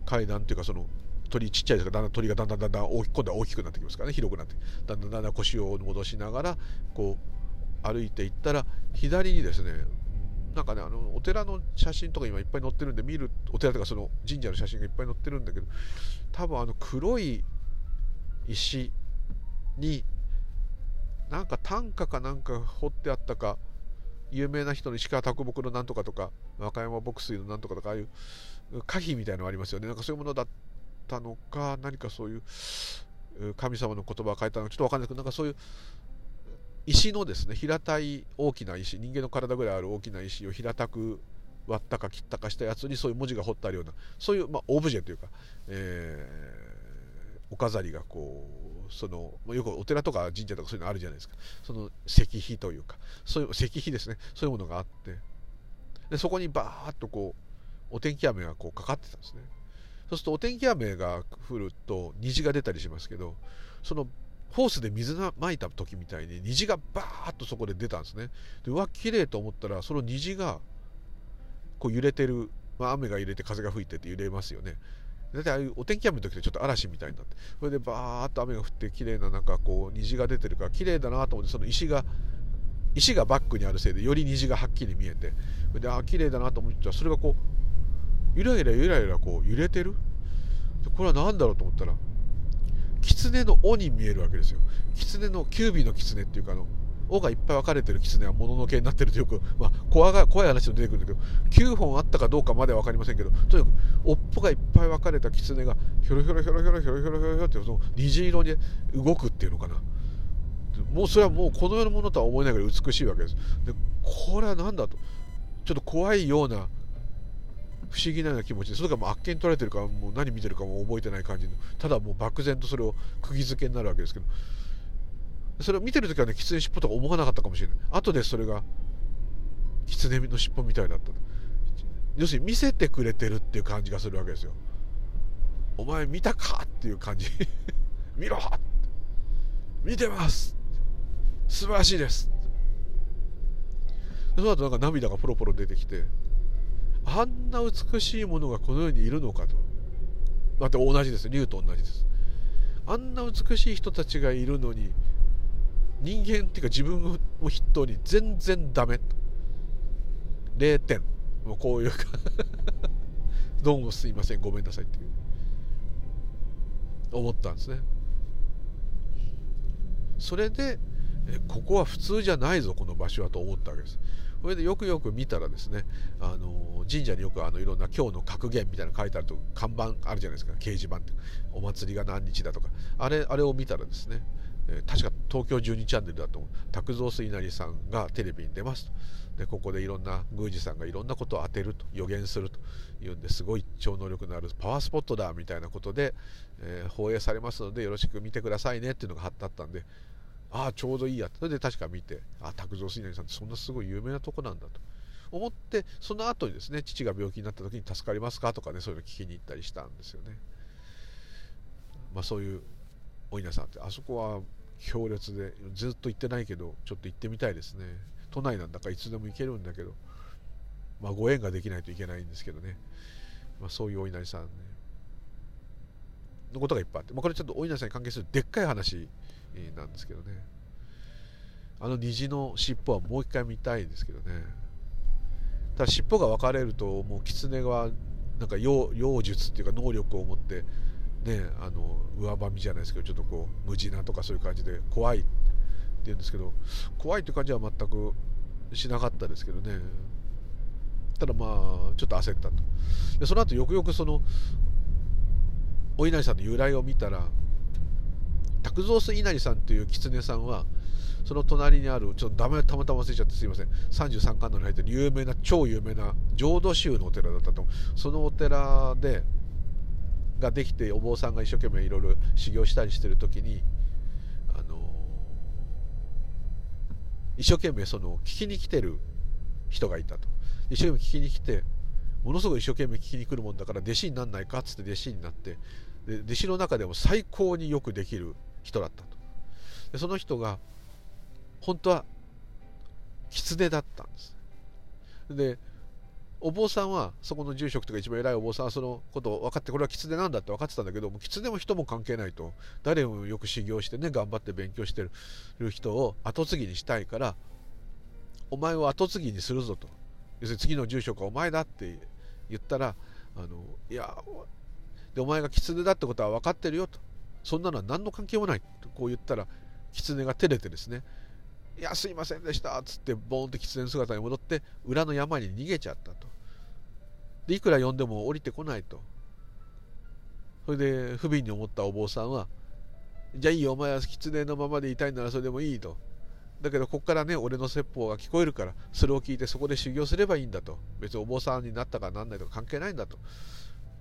S1: 階段っていうかその鳥ちっちゃいですからだんだん鳥がだんだんだんだん大き今度は大きくなってきますからね広くなって。だんだんだんだん腰を戻しながらこう歩いていったら左にですねなんかねあのお寺の写真とか今いっぱい載ってるんで見るお寺とかその神社の写真がいっぱい載ってるんだけど多分あの黒い石になんか短歌かなんか彫ってあったか有名な人の石川啄木のなんとかとか和歌山牧水のなんとかとかああいう可否みたいなのありますよね。なんかそういうものだったのか何かそういう神様の言葉を書いたのかちょっと分かんないけどなんかそういう石のですね平たい大きな石人間の体ぐらいある大きな石を平たく割ったか切ったかしたやつにそういう文字が彫ってあるようなそういう、まあ、オブジェというか、え、お飾りがこうそのよくお寺とか神社とかそういうのあるじゃないですか。その石碑というかそういう石碑ですね。そういうものがあって。でそこにバーッとこうお天気雨がこうかかってたんですね。そうするとお天気雨が降ると虹が出たりしますけどそのホースで水がまいた時みたいに虹がバーッとそこで出たんですね。でうわ綺麗と思ったらその虹がこう揺れてる、まあ、雨が揺れて風が吹いてて揺れますよね。大体ああいうお天気雨の時ってちょっと嵐みたいになってそれでバーッと雨が降って綺麗ななんかこう虹が出てるから綺麗だなと思ってその石が石がバックにあるせいでより虹がはっきり見えてそれでああ綺麗だなと思ってたらそれがこうゆらゆらゆらゆらこう揺れてる？これは何だろうと思ったら狐の尾に見えるわけですよ。狐のキュービーの狐っていうかあの尾がいっぱい分かれてる狐はもののけになってるとよく、まあ、怖が怖い話も出てくるんだけど9本あったかどうかまでは分かりませんけどとにかく尾っぽがいっぱい分かれた狐がひょろひょろひょろひょろひょろひょろひょろってその虹色に動くっていうのかなもうそれはもうこの世のものとは思えないぐらい美しいわけですでこれは何だとちょっと怖いような不思議なような気持ちでそれがもうあっけに取られてるからもう何見てるかも覚えてない感じのただもう漠然とそれを釘付けになるわけですけどそれを見てる時はね狐尻尾とか思わなかったかもしれない。後でそれが狐の尻尾みたいだった要するに見せてくれてるっていう感じがするわけですよ。お前見たかっていう感じ。<laughs> 見ろ見てます素晴らしいですその後なんか涙がポロポロ出てきてあんな美しいものがこの世にいるのかと。だって同じです。竜と同じです。あんな美しい人たちがいるのに人間っていうか自分を筆頭に全然ダメと。0点。もうこういうか。<laughs> どうもすいません。ごめんなさいっていう。思ったんですね。それでここは普通じゃないぞこの場所はと思ったわけです。それでよくよく見たらですねあの神社によくあのいろんな今日の格言みたいなの書いてあると看板あるじゃないですか。掲示板って。お祭りが何日だとか。あれあれを見たらですねえ確か東京12チャンネルだと思う。拓蔵水成さんがテレビに出ますと。でここでいろんな宮司さんがいろんなことを当てると。予言すると。いうんですごい超能力のあるパワースポットだみたいなことで、えー、放映されますのでよろしく見てくださいねっていうのが貼ってあったんでああちょうどいいやそれで確か見てああ拓蔵水成さんってそんなすごい有名なとこなんだと。思ってその後にですね父が病気になった時に助かりますかとかねそういうの聞きに行ったりしたんですよね。まあそういうお稲さんってあそこは強烈でずっと行ってないけどちょっと行ってみたいですね。都内なんだからいつでも行けるんだけどまあご縁ができないといけないんですけどね、まあ、そういうお稲荷さんね。のことがいっぱいあって、まあ、これちょっとお稲荷さんに関係するでっかい話なんですけどね。あの虹の尻尾はもう一回見たいですけどね。ただ尻尾が分かれるともう狐はなんか妖術っていうか能力を持ってねあの上ばみじゃないですけどちょっとこう無地なとかそういう感じで怖いって言うんですけど怖いって感じは全くしなかったですけどね。ただまあちょっと焦ったと。でその後よくよくそのお稲荷さんの由来を見たら卓蔵水稲荷さんっていう狐さんはその隣にあるちょっとダメたまたま忘れちゃってすいません。33巻のに入ってる有名な超有名な浄土宗のお寺だったとそのお寺でができてお坊さんが一生懸命いろいろ修行したりしてる時にあの一生懸命その聞きに来てる人がいたと。一生懸命聞きに来てものすごい一生懸命聞きに来るもんだから弟子になんないかっつって弟子になってで弟子の中でも最高によくできる人だったと。でその人が本当は狐だったんです。でお坊さんはそこの住職とか一番偉いお坊さんはそのことを分かってこれは狐なんだって分かってたんだけども狐も人も関係ないと。誰もよく修行してね頑張って勉強してる人を後継ぎにしたいからお前を後継ぎにするぞと。要するに次の住職はお前だって言ったらあのいやでお前が狐だってことは分かってるよと。そんなのは何の関係もないとこう言ったら狐が照れてですねいやすいませんでしたっつってボーンって狐の姿に戻って裏の山に逃げちゃったと。でいくら呼んでも降りてこないと。それで不憫に思ったお坊さんはじゃあいいよお前は狐のままでいたいならそれでもいいと。だけどここからね俺の説法が聞こえるからそれを聞いてそこで修行すればいいんだと。別にお坊さんになったかなんないとか関係ないんだと。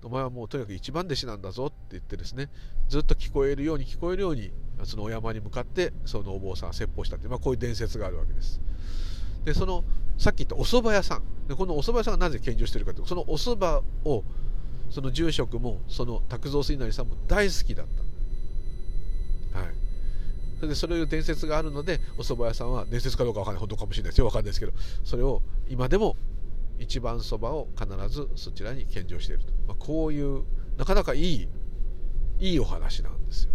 S1: お前はもうとにかく一番弟子なんだぞって言ってですねずっと聞こえるように聞こえるようにそのお山に向かってそのお坊さんは説法したって、まあ、こういう伝説があるわけです。でそのさっき言ったお蕎麦屋さん。でこのお蕎麦屋さんがなぜ献上してるかというとそのお蕎麦をその住職もその卓蔵水成さんも大好きだった。はい。それでそういう伝説があるのでお蕎麦屋さんは伝説かどうかわかんない。本当かもしれないですよ。わかんないですけど。それを今でも一番そばを必ずそちらに献上していると、まあ、こういうなかなかいいいいお話なんですよ。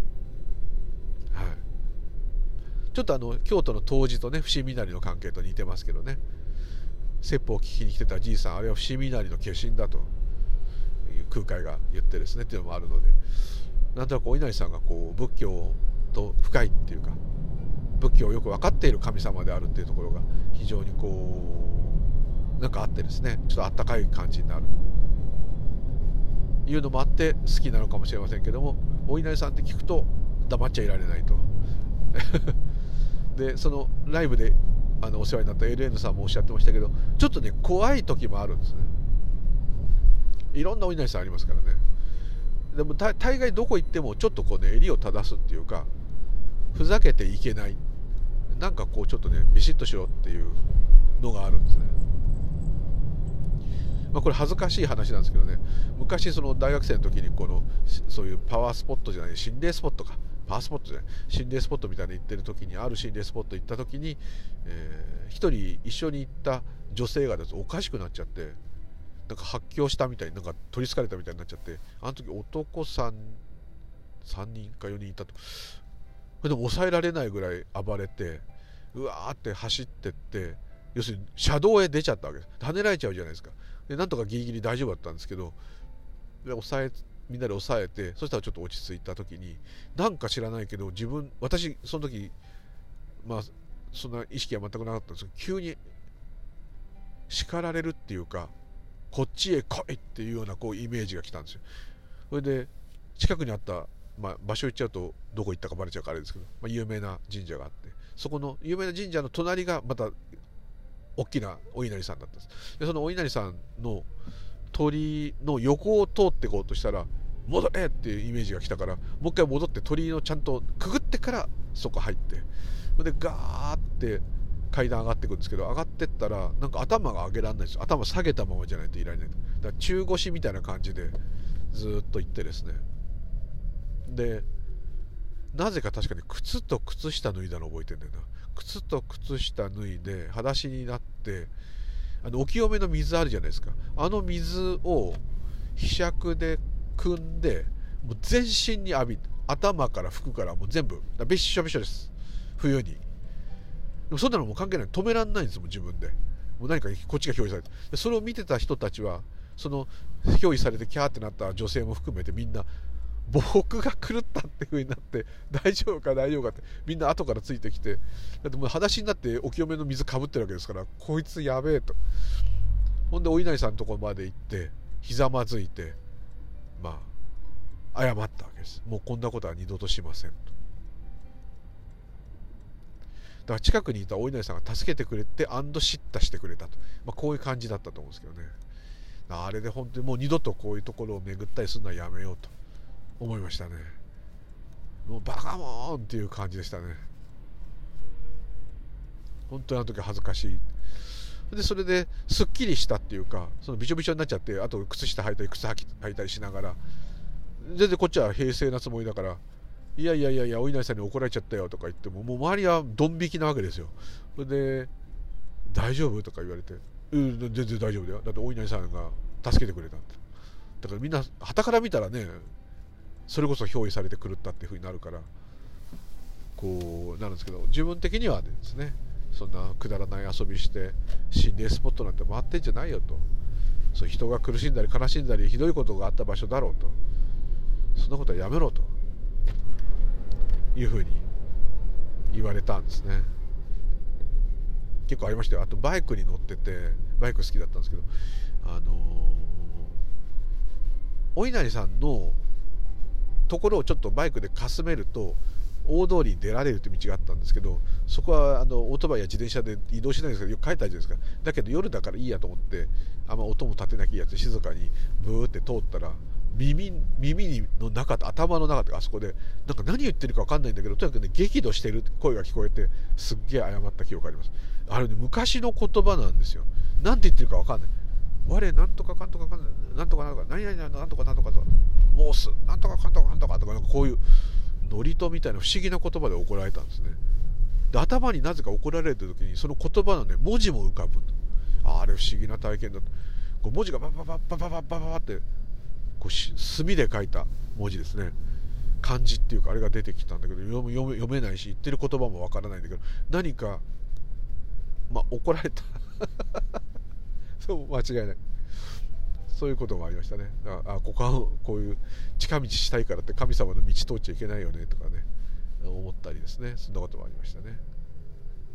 S1: ちょっとあの京都の冬至とね伏見稲荷の関係と似てますけどね。説法を聞きに来てたじいさんあれは伏見稲荷の化身だという空海が言ってですねっていうのもあるので。なんとなくお稲荷さんがこう仏教と深いっていうか仏教をよく分かっている神様であるっていうところが非常にこうなんかあってですねちょっとあったかい感じになるというのもあって好きなのかもしれませんけどもお稲荷さんって聞くと黙っちゃいられないと。でそのライブであのお世話になった LN さんもおっしゃってましたけどちょっとね怖い時もあるんですね。いろんなお稲荷さんありますからね。でも大概どこ行ってもちょっとこうね襟を正すっていうかふざけていけない。なんかこうちょっとねビシッとしろっていうのがあるんですね。まあ、これ恥ずかしい話なんですけどね。昔その大学生の時にこのそういうパワースポットじゃない心霊スポットか。パワースポットじゃない心霊スポットみたいな行ってる時にある心霊スポット行った時に、えー、一人一緒に行った女性がです。おかしくなっちゃってなんか発狂したみたいになんか取りつかれたみたいになっちゃってあの時男さん3人か4人いたと。でも抑えられないぐらい暴れてうわーって走ってって要するに車道へ出ちゃったわけです。跳ねられちゃうじゃないですか。でなんとかギリギリ大丈夫だったんですけどで抑えみんなで抑えてそしたらちょっと落ち着いた時になんか知らないけど自分私その時まあそんな意識は全くなかったんですけど急に叱られるっていうかこっちへ来いっていうようなこうイメージが来たんですよ。それで近くにあった、まあ、場所行っちゃうとどこ行ったかバレちゃうからあれですけど、まあ、有名な神社があってそこの有名な神社の隣がまた大きなお稲荷さんだったんです。でそのお稲荷さんの鳥の横を通っていこうとしたら戻れっていうイメージが来たからもう一回戻って鳥のちゃんとくぐってからそこ入ってそれでガーって階段上がっていくんですけど上がってったらなんか頭が上げられないです頭下げたままじゃないといられない。だから中腰みたいな感じでずっと行ってですね。でなぜか確かに靴と靴下脱いだの覚えてんだよな。靴と靴下脱いで裸足になってあのお清めの水あるじゃないですか。あの水をひしゃくで汲んでもう全身に浴び頭から服からもう全部。べっしょべしょです。冬に。でもそんなのもう関係ない。止めらんないんですもん自分で。もう何かこっちが表示されて。それを見てた人たちはその表示されてキャーってなった女性も含めてみんな僕が狂ったっていう風になって大丈夫か大丈夫かってみんな後からついてきてだってもう裸足になってお清めの水かぶってるわけですからこいつやべえと。ほんでお稲荷さんのところまで行ってひざまずいてまあ謝ったわけです。もうこんなことは二度としませんと。だから近くにいたお稲荷さんが助けてくれてアンド叱咤してくれたと、まあ、こういう感じだったと思うんですけどね。あれで本当にもう二度とこういうところを巡ったりするのはやめようと。思いましたね。もうバカモンっていう感じでしたね。本当にあの時恥ずかしい。でそれですっきりしたっていうかそのびちょびちょになっちゃってあと靴下履いたり靴履いたりしながら全然こっちは平静なつもりだからいやいやいやいやお稲荷さんに怒られちゃったよとか言ってももう周りはドン引きなわけですよ。それで「大丈夫?」とか言われて「うん全然大丈夫だよ。だってお稲荷さんが助けてくれた」ってだからみんな旗から見たらねそれこそ憑依されて狂ったっていうふうになるからこうなるんですけど自分的にはですねそんなくだらない遊びして心霊スポットなんて回ってんじゃないよと。そう人が苦しんだり悲しんだりひどいことがあった場所だろうと。そんなことはやめろと。いうふうに言われたんですね。結構ありましたよ。あとバイクに乗っててバイク好きだったんですけどあのー、お稲荷さんのところをちょっとバイクでかすめると大通りに出られるという道があったんですけどそこはあのオートバイや自転車で移動しないんですけどよく帰ったじゃないですか。だけど夜だからいいやと思ってあんま音も立てなきゃいいやつ静かにブーって通ったら耳耳の中と頭の中とかあそこでなんか何言ってるか分かんないんだけどとにかくね激怒してる声が聞こえてすっげえ謝った記憶があります。あれね昔の言葉なんですよ。何て言ってるか分かんない。我なんとかかんとかかんなんとかなんとか何々なんとかなんとかと申すなんとかかんとかかんとかとかなんかこういう祝詞みたいな不思議な言葉で怒られたんですね。で頭になぜか怒られた時にその言葉のね文字も浮かぶああれ不思議な体験だこう文字がバババババババババってこう墨で書いた文字ですね漢字っていうかあれが出てきたんだけど読め読めないし言ってる言葉もわからないんだけど何かまあ怒られた <laughs> そう間違いない。そういうこともありましたね。あここはこういう近道したいからって神様の道通っちゃいけないよねとかね。思ったりですね。そんなこともありましたね。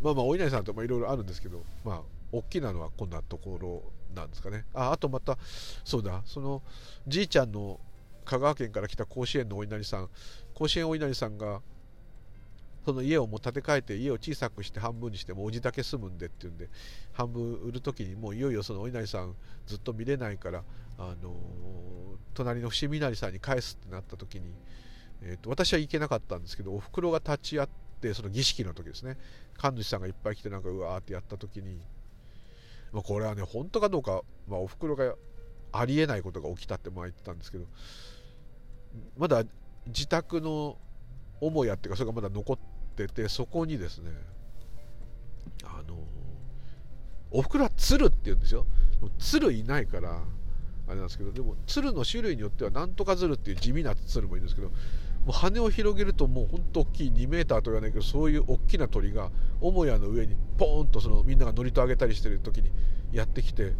S1: まあまあお稲荷さんといろいろあるんですけどまあ大きなのはこんなところなんですかね。ああとまたそうだそのじいちゃんの香川県から来た甲子園のお稲荷さん。甲子園お稲荷さんがその家をもう建て替えて家を小さくして半分にしてもおじだけ住むんでっていうんで半分売る時にもういよいよそのお稲荷さんずっと見れないからあの、隣の伏見稲荷さんに返すってなった時に、えーと、私は行けなかったんですけどおふくろが立ち会ってその儀式の時ですね。神主さんがいっぱい来てなんかうわーってやった時に、まあ、これはね本当かどうか、まあ、おふくろがありえないことが起きたってまあ言ってたんですけどまだ自宅の母屋っていうかそれがまだ残っててそこにですねあのおふくろは鶴って言うんですよ。鶴いないからあれなんですけどでも鶴の種類によってはなんとか鶴っていう地味な鶴もいるんですけどもう羽を広げるともうほんと大きい2メーターと言わないけどそういう大きな鳥が母屋の上にポーンとそのみんなが乗りと上げたりしてる時にやってきて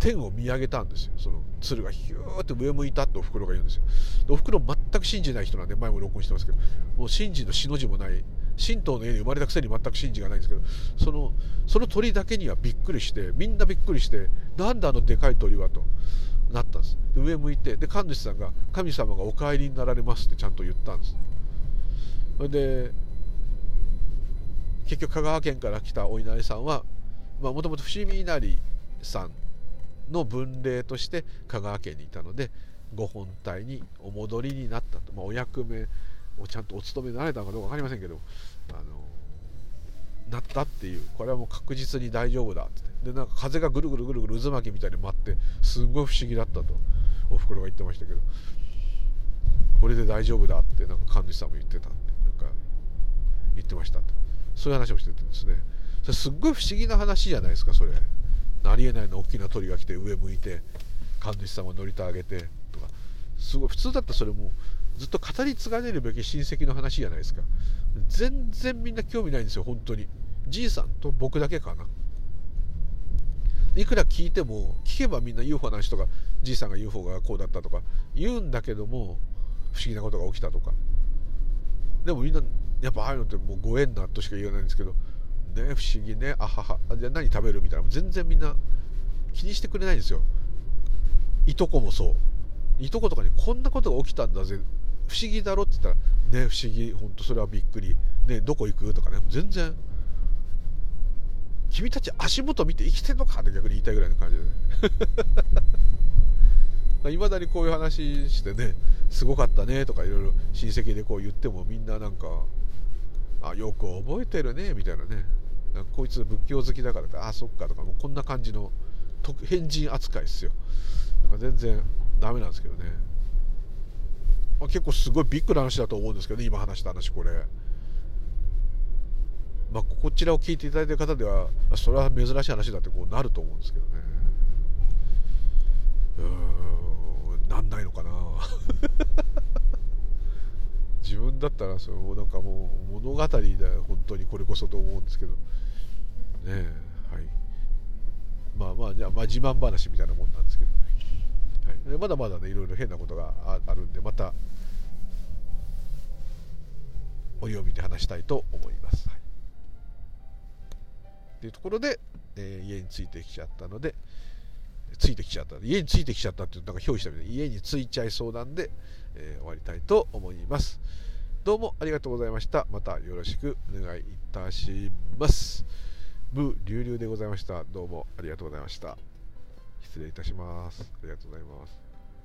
S1: 天を見上げたんですよ。その鶴がヒューって上向いたっておふくろが言うんですよ。おふくろ全く信じない人なんで前も録音してますけどもう信じの死の字もない神道の家に生まれたくせに全く信じがないんですけどそのその鳥だけにはびっくりしてみんなびっくりしてなんであのでかい鳥はとなったんです。で上向いてで神主さんが「神様がお帰りになられます」ってちゃんと言ったんです。それで結局香川県から来たお稲荷さんはもともと伏見稲荷さんの分霊として香川県にいたのでご本体にお戻りになったと、まあ、お役目をちゃんとお務めになれたのかどうか分かりませんけどあのなったっていうこれはもう確実に大丈夫だって。でなんか風がぐるぐるぐるぐる渦巻きみたいに舞ってすごい不思議だったとおふくろが言ってましたけど。これで大丈夫だってなんか神主さんも言ってたってなんか言ってましたと。そういう話をしててですね。それすっごい不思議な話じゃないですかそれ。ありえないの大きな鳥が来て上向いて神主様乗りてあげてとか。すごい普通だったらそれもずっと語り継がれるべき親戚の話じゃないですか。全然みんな興味ないんですよ本当に。じいさんと僕だけかな。いくら聞いても聞けばみんな UFO の話とかじいさんが UFO がこうだったとか言うんだけども不思議なことが起きたとか。でもみんなやっぱああいうのってもうご縁なとしか言えないんですけどね不思議ねあははじゃ何食べるみたいな。全然みんな気にしてくれないんですよ。いとこもそう。いとことかにこんなことが起きたんだぜ。不思議だろって言ったらね不思議本当それはびっくり。ねどこ行くとかね全然。君たち足元見て生きてんのかって逆に言いたいぐらいの感じでね。い <laughs> まだにこういう話してねすごかったねとかいろいろ親戚でこう言ってもみんななんかあよく覚えてるねみたいなね。こいつ仏教好きだからってあそっかとかもうこんな感じの変人扱いですよ。なんか全然ダメなんですけどね、まあ、結構すごいビッグな話だと思うんですけどね今話した話これ。まあ、こちらを聞いていただいてる方ではそれは珍しい話だってこうなると思うんですけどね。うんなんないのかな。<laughs> 自分だったらそのなんかもう物語だ本当にこれこそと思うんですけど。ねえはい。まあまあじゃあ、まあ、自慢話みたいなもんなんですけど、はい、まだまだねいろいろ変なことがあるんでまたお読みで話したいと思います、はい。っていうところで、えー、家に着いてきちゃったので、ついてきちゃった。家に着いてきちゃったっていうなんか表したみたいで家に着いちゃいそうなんで、えー、終わりたいと思います。どうもありがとうございました。またよろしくお願いいたします。無流々でございました。どうもありがとうございました。失礼いたします。ありがとうございます。